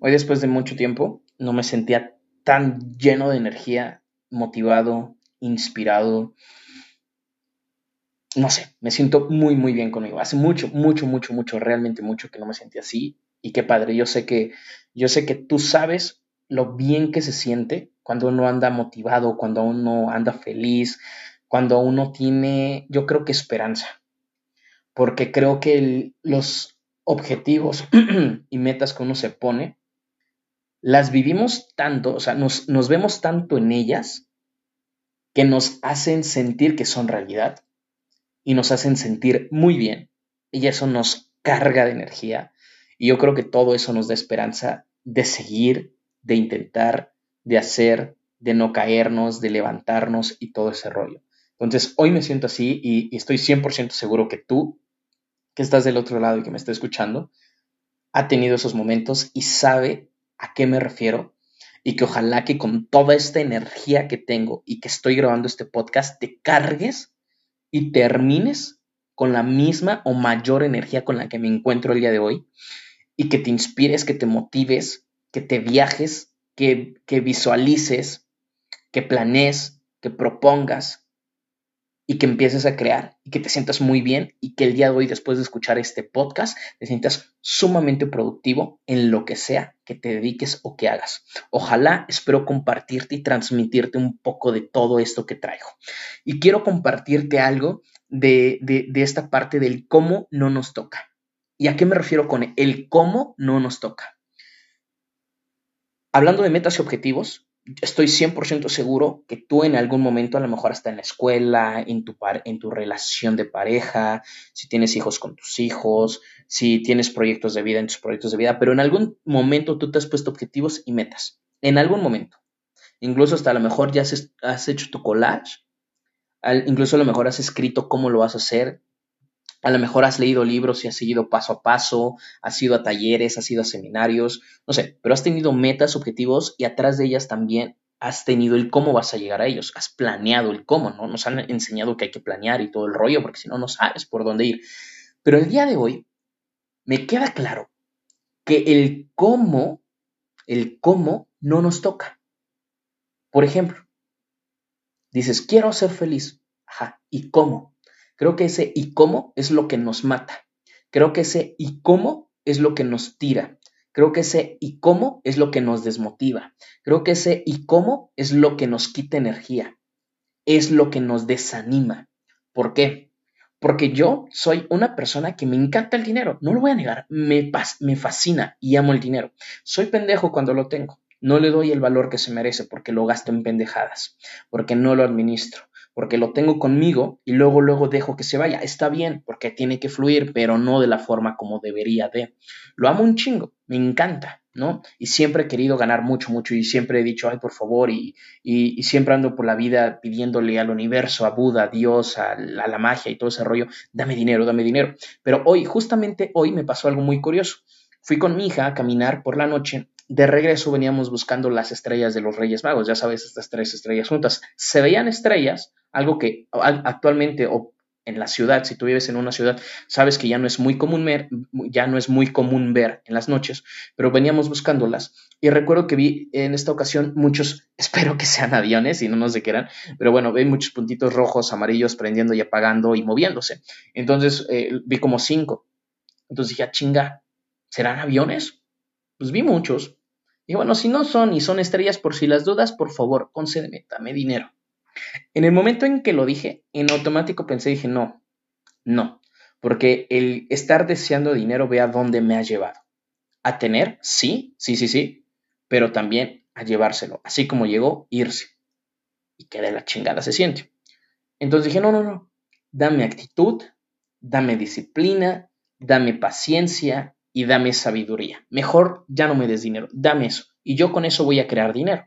Hoy después de mucho tiempo no me sentía tan lleno de energía, motivado, inspirado. No sé, me siento muy, muy bien conmigo. Hace mucho, mucho, mucho, mucho, realmente mucho que no me sentía así. Y qué padre, yo sé que, yo sé que tú sabes lo bien que se siente cuando uno anda motivado, cuando uno anda feliz, cuando uno tiene, yo creo que esperanza. Porque creo que los objetivos y metas que uno se pone las vivimos tanto, o sea, nos, nos vemos tanto en ellas que nos hacen sentir que son realidad y nos hacen sentir muy bien. Y eso nos carga de energía. Y yo creo que todo eso nos da esperanza de seguir, de intentar, de hacer, de no caernos, de levantarnos y todo ese rollo. Entonces, hoy me siento así y, y estoy 100% seguro que tú, que estás del otro lado y que me está escuchando, ha tenido esos momentos y sabe a qué me refiero y que ojalá que con toda esta energía que tengo y que estoy grabando este podcast te cargues y termines con la misma o mayor energía con la que me encuentro el día de hoy y que te inspires, que te motives, que te viajes, que, que visualices, que planees, que propongas, y que empieces a crear y que te sientas muy bien y que el día de hoy, después de escuchar este podcast, te sientas sumamente productivo en lo que sea que te dediques o que hagas. Ojalá espero compartirte y transmitirte un poco de todo esto que traigo. Y quiero compartirte algo de, de, esta parte del cómo no nos toca. ¿Y a qué me refiero con el cómo no nos toca? Hablando de metas y objetivos, estoy 100% seguro que tú en algún momento, a lo mejor hasta en la escuela, en tu, par en tu relación de pareja, si tienes hijos con tus hijos, si tienes proyectos de vida en tus proyectos de vida, pero en algún momento tú te has puesto objetivos y metas. En algún momento. Incluso hasta a lo mejor ya has, hecho tu collage, incluso a lo mejor has escrito cómo lo vas a hacer, a lo mejor has leído libros y has seguido paso a paso, has ido a talleres, has ido a seminarios, no sé, pero has tenido metas, objetivos y atrás de ellas también has tenido el cómo vas a llegar a ellos, has planeado el cómo, ¿no? Nos han enseñado que hay que planear y todo el rollo, porque si no, no sabes por dónde ir. Pero el día de hoy me queda claro que el cómo, el cómo no nos toca. Por ejemplo, dices, quiero ser feliz. Ajá, ¿y cómo? Creo que ese y cómo es lo que nos mata. Creo que ese y cómo es lo que nos tira. Creo que ese y cómo es lo que nos desmotiva. Creo que ese y cómo es lo que nos quita energía. Es lo que nos desanima. ¿Por qué? Porque yo soy una persona que me encanta el dinero. No lo voy a negar. Me, me fascina y amo el dinero. Soy pendejo cuando lo tengo. No le doy el valor que se merece porque lo gasto en pendejadas, porque no lo administro, porque lo tengo conmigo y luego, luego dejo que se vaya. Está bien, porque tiene que fluir, pero no de la forma como debería de. Lo amo un chingo, me encanta, ¿no? Y siempre he querido ganar mucho, mucho y siempre he dicho, ay, por favor, y, y, siempre ando por la vida pidiéndole al universo, a Buda, a Dios, a, a la magia y todo ese rollo, dame dinero, dame dinero. Pero hoy, justamente hoy me pasó algo muy curioso. Fui con mi hija a caminar por la noche de regreso veníamos buscando las estrellas de los Reyes Magos, ya sabes, estas tres estrellas juntas. Se veían estrellas, algo que actualmente o en la ciudad, si tú vives en una ciudad, sabes que ya no es muy común ver, ya no es muy común ver en las noches, pero veníamos buscándolas. Y recuerdo que vi en esta ocasión muchos, espero que sean aviones y no nos de qué eran, pero bueno, vi muchos puntitos rojos, amarillos, prendiendo y apagando y moviéndose. Entonces eh, vi como cinco. Entonces dije, ah, chinga, ¿serán aviones? Pues vi muchos. Y bueno, si no son y son estrellas, por si las dudas, por favor, concédeme, dame dinero. En el momento en que lo dije, en automático pensé, dije, no, no, porque el estar deseando dinero, ve a dónde me ha llevado. A tener, sí, sí, sí, sí, pero también a llevárselo, así como llegó, irse. Y que de la chingada se siente. Entonces dije, no, no, no, dame actitud, dame disciplina, dame paciencia, y dame sabiduría. Mejor ya no me des dinero, dame eso. Y yo con eso voy a crear dinero.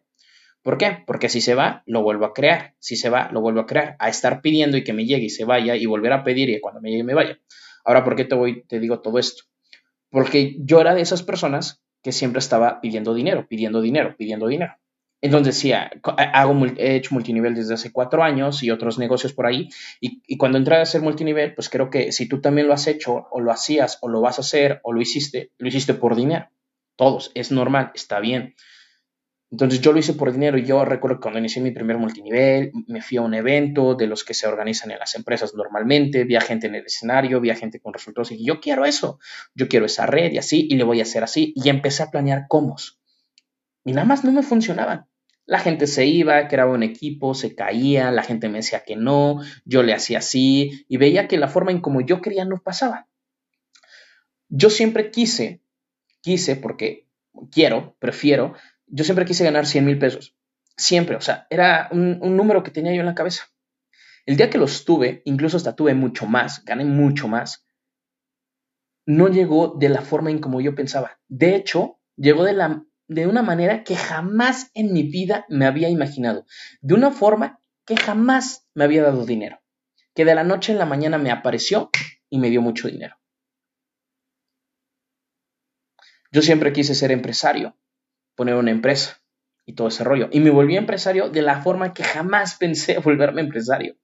¿Por qué? Porque si se va, lo vuelvo a crear. Si se va, lo vuelvo a crear. A estar pidiendo y que me llegue y se vaya y volver a pedir y cuando me llegue me vaya. Ahora, ¿por qué te, voy, te digo todo esto? Porque yo era de esas personas que siempre estaba pidiendo dinero, pidiendo dinero, pidiendo dinero. Entonces decía, hago, he hecho multinivel desde hace cuatro años y otros negocios por ahí. Y, cuando entré a hacer multinivel, pues creo que si tú también lo has hecho o lo hacías o lo vas a hacer o lo hiciste, lo hiciste por dinero. Todos, es normal, está bien. Entonces yo lo hice por dinero y yo recuerdo que cuando inicié mi primer multinivel, me fui a un evento de los que se organizan en las empresas normalmente, vi a gente en el escenario, vi a gente con resultados y yo quiero eso, yo quiero esa red y así, y le voy a hacer así. Y empecé a planear cómo. Y nada más no me funcionaban. La gente se iba, creaba un equipo, se caía, la gente me decía que no, yo le hacía así y veía que la forma en como yo quería no pasaba. Yo siempre quise, quise porque quiero, prefiero yo siempre quise ganar 100 mil pesos. Siempre, o sea, era un, número que tenía yo en la cabeza. El día que los tuve, incluso hasta tuve mucho más, gané mucho más, no llegó de la forma en como yo pensaba. De hecho, llegó de, la, de una manera que jamás en mi vida me había imaginado. De una forma que jamás me había dado dinero. Que de la noche en la mañana me apareció y me dio mucho dinero. Yo siempre quise ser empresario poner una empresa y todo ese rollo. Y me volví empresario de la forma que jamás pensé volverme empresario.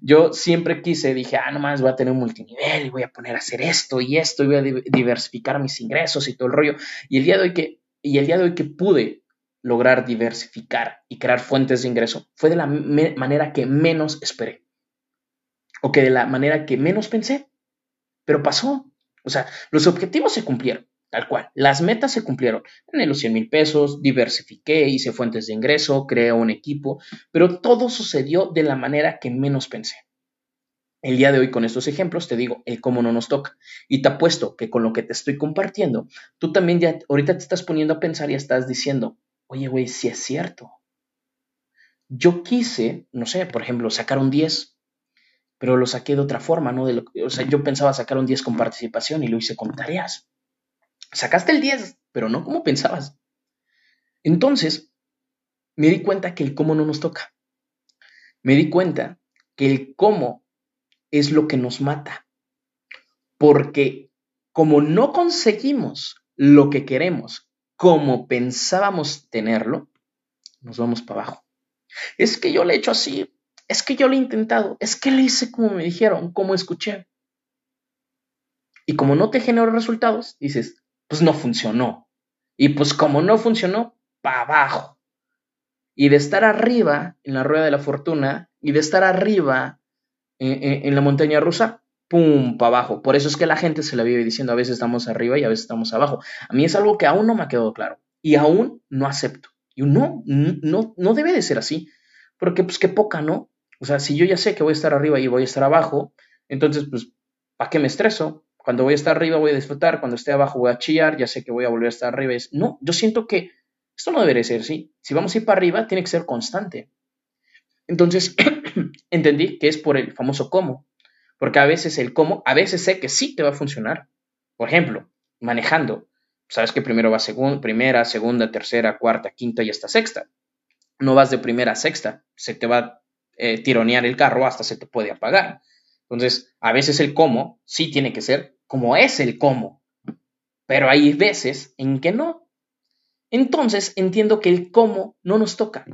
Yo siempre quise, dije, ah, nomás voy a tener un multinivel y voy a poner a hacer esto y esto y voy a diversificar mis ingresos y todo el rollo. Y el día de hoy que, y el día de hoy que pude lograr diversificar y crear fuentes de ingreso fue de la manera que menos esperé. O que de la manera que menos pensé. Pero pasó. O sea, los objetivos se cumplieron. Tal cual. Las metas se cumplieron. En los 100 mil pesos, diversifiqué, hice fuentes de ingreso, creé un equipo, pero todo sucedió de la manera que menos pensé. El día de hoy con estos ejemplos te digo el cómo no nos toca. Y te apuesto que con lo que te estoy compartiendo, tú también ya ahorita te estás poniendo a pensar y estás diciendo, oye, güey, si es cierto. Yo quise, no sé, por ejemplo, sacar un 10, pero lo saqué de otra forma, ¿no? De lo, o sea, yo pensaba sacar un 10 con participación y lo hice con tareas. Sacaste el 10, pero no como pensabas. Entonces, me di cuenta que el cómo no nos toca. Me di cuenta que el cómo es lo que nos mata. Porque como no conseguimos lo que queremos como pensábamos tenerlo, nos vamos para abajo. Es que yo le he hecho así, es que yo lo he intentado, es que le hice como me dijeron, como escuché. Y como no te generó resultados, dices, pues no funcionó. Y pues como no funcionó, para abajo. Y de estar arriba en la rueda de la fortuna y de estar arriba en, la montaña rusa, pum, para abajo. Por eso es que la gente se la vive diciendo a veces estamos arriba y a veces estamos abajo. A mí es algo que aún no me ha quedado claro y aún no acepto. Y no, no, no debe de ser así. Porque pues qué poca, ¿no? O sea, si yo ya sé que voy a estar arriba y voy a estar abajo, entonces pues, ¿para qué me estreso? Cuando voy a estar arriba voy a disfrutar, cuando esté abajo voy a chillar, ya sé que voy a volver a estar arriba. No, yo siento que esto no debería ser así. Si vamos a ir para arriba, tiene que ser constante. Entonces, entendí que es por el famoso cómo. Porque a veces el cómo, a veces sé que sí te va a funcionar. Por ejemplo, manejando. Sabes que primero va segunda, primera, segunda, tercera, cuarta, quinta y hasta sexta. No vas de primera a sexta. Se te va a eh, tironear el carro hasta se te puede apagar. Entonces, a veces el cómo sí tiene que ser como es el cómo, pero hay veces en que no. Entonces entiendo que el cómo no nos toca.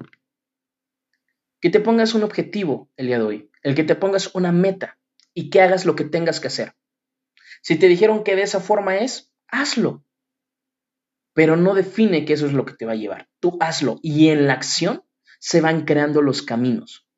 Que te pongas un objetivo el día de hoy, el que te pongas una meta y que hagas lo que tengas que hacer. Si te dijeron que de esa forma es, hazlo. Pero no define que eso es lo que te va a llevar. Tú hazlo y en la acción se van creando los caminos.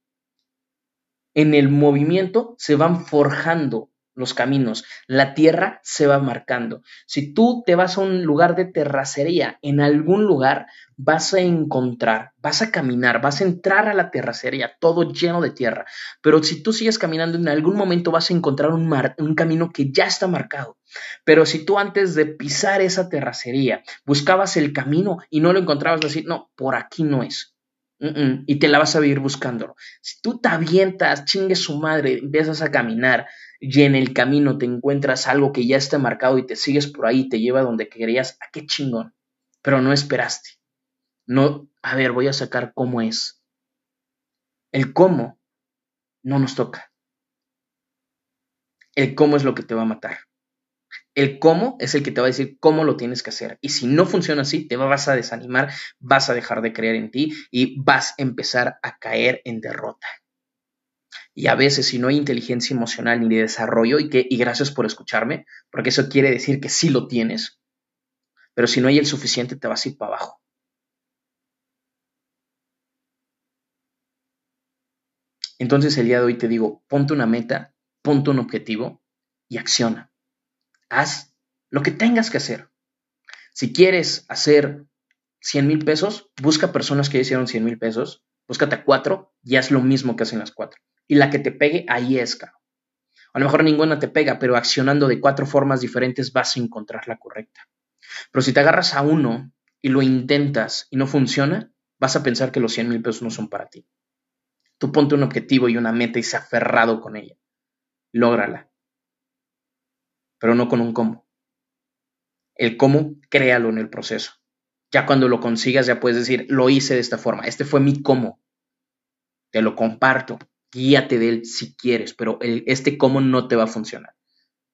En el movimiento se van forjando los caminos, la tierra se va marcando. Si tú te vas a un lugar de terracería, en algún lugar vas a encontrar, vas a caminar, vas a entrar a la terracería, todo lleno de tierra. Pero si tú sigues caminando, en algún momento vas a encontrar un, un camino que ya está marcado. Pero si tú antes de pisar esa terracería buscabas el camino y no lo encontrabas, decir, no, por aquí no es. y te la vas a vivir buscándolo. Si tú te avientas, chingue su madre, empiezas a caminar, y en el camino te encuentras algo que ya está marcado y te sigues por ahí, te lleva donde querías, a ah, qué chingón. Pero no esperaste. No, a ver, voy a sacar cómo es. El cómo no nos toca. El cómo es lo que te va a matar. El cómo es el que te va a decir cómo lo tienes que hacer. Y si no funciona así, te vas a desanimar, vas a dejar de creer en ti y vas a empezar a caer en derrota y a veces si no hay inteligencia emocional ni de desarrollo y que y gracias por escucharme, porque eso quiere decir que sí lo tienes. Pero si no hay el suficiente, te vas a ir para abajo. Entonces el día de hoy te digo, ponte una meta, ponte un objetivo y acciona. Haz lo que tengas que hacer. Si quieres hacer 100 mil pesos, busca personas que hicieron 100 mil pesos, búscate a cuatro y haz lo mismo que hacen las cuatro. Y la que te pegue, ahí es, caro. A lo mejor ninguna te pega, pero accionando de cuatro formas diferentes vas a encontrar la correcta. Pero si te agarras a uno y lo intentas y no funciona, vas a pensar que los 100 mil pesos no son para ti. Tú ponte un objetivo y una meta y se aferrado con ella. Lógrala. Pero no con un cómo. El cómo, créalo en el proceso. Ya cuando lo consigas, ya puedes decir, lo hice de esta forma. Este fue mi cómo. Te lo comparto. Guíate de él si quieres, pero este cómo no te va a funcionar.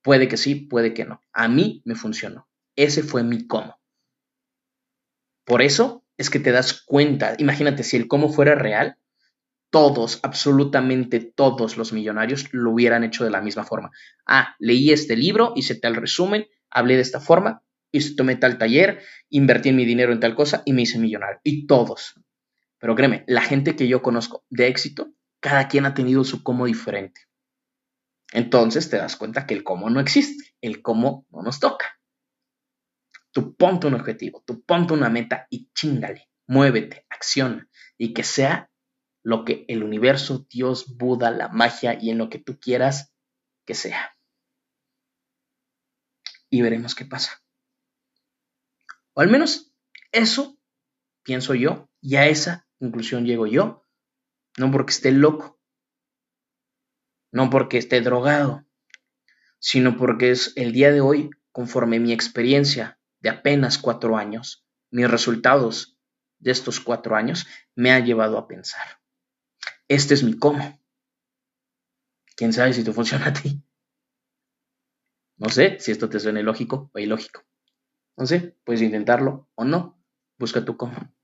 Puede que sí, puede que no. A mí me funcionó. Ese fue mi cómo. Por eso es que te das cuenta. Imagínate, si el cómo fuera real, todos, absolutamente todos los millonarios lo hubieran hecho de la misma forma. Ah, leí este libro, hice tal resumen, hablé de esta forma, hice, tomé tal taller, invertí mi dinero en tal cosa y me hice millonario. Y todos. Pero créeme, la gente que yo conozco de éxito, cada quien ha tenido su cómo diferente. Entonces te das cuenta que el cómo no existe, el cómo no nos toca. Tú ponte un objetivo, tú ponte una meta y chingale, muévete, acciona y que sea lo que el universo, Dios, Buda, la magia y en lo que tú quieras que sea. Y veremos qué pasa. O al menos eso pienso yo y a esa conclusión llego yo, no porque esté loco, no porque esté drogado, sino porque es el día de hoy, conforme mi experiencia de apenas cuatro años, mis resultados de estos cuatro años me ha llevado a pensar. Este es mi cómo. ¿Quién sabe si te funciona a ti? No sé si esto te suena lógico o ilógico. No sé, puedes intentarlo o no. Busca tu cómo.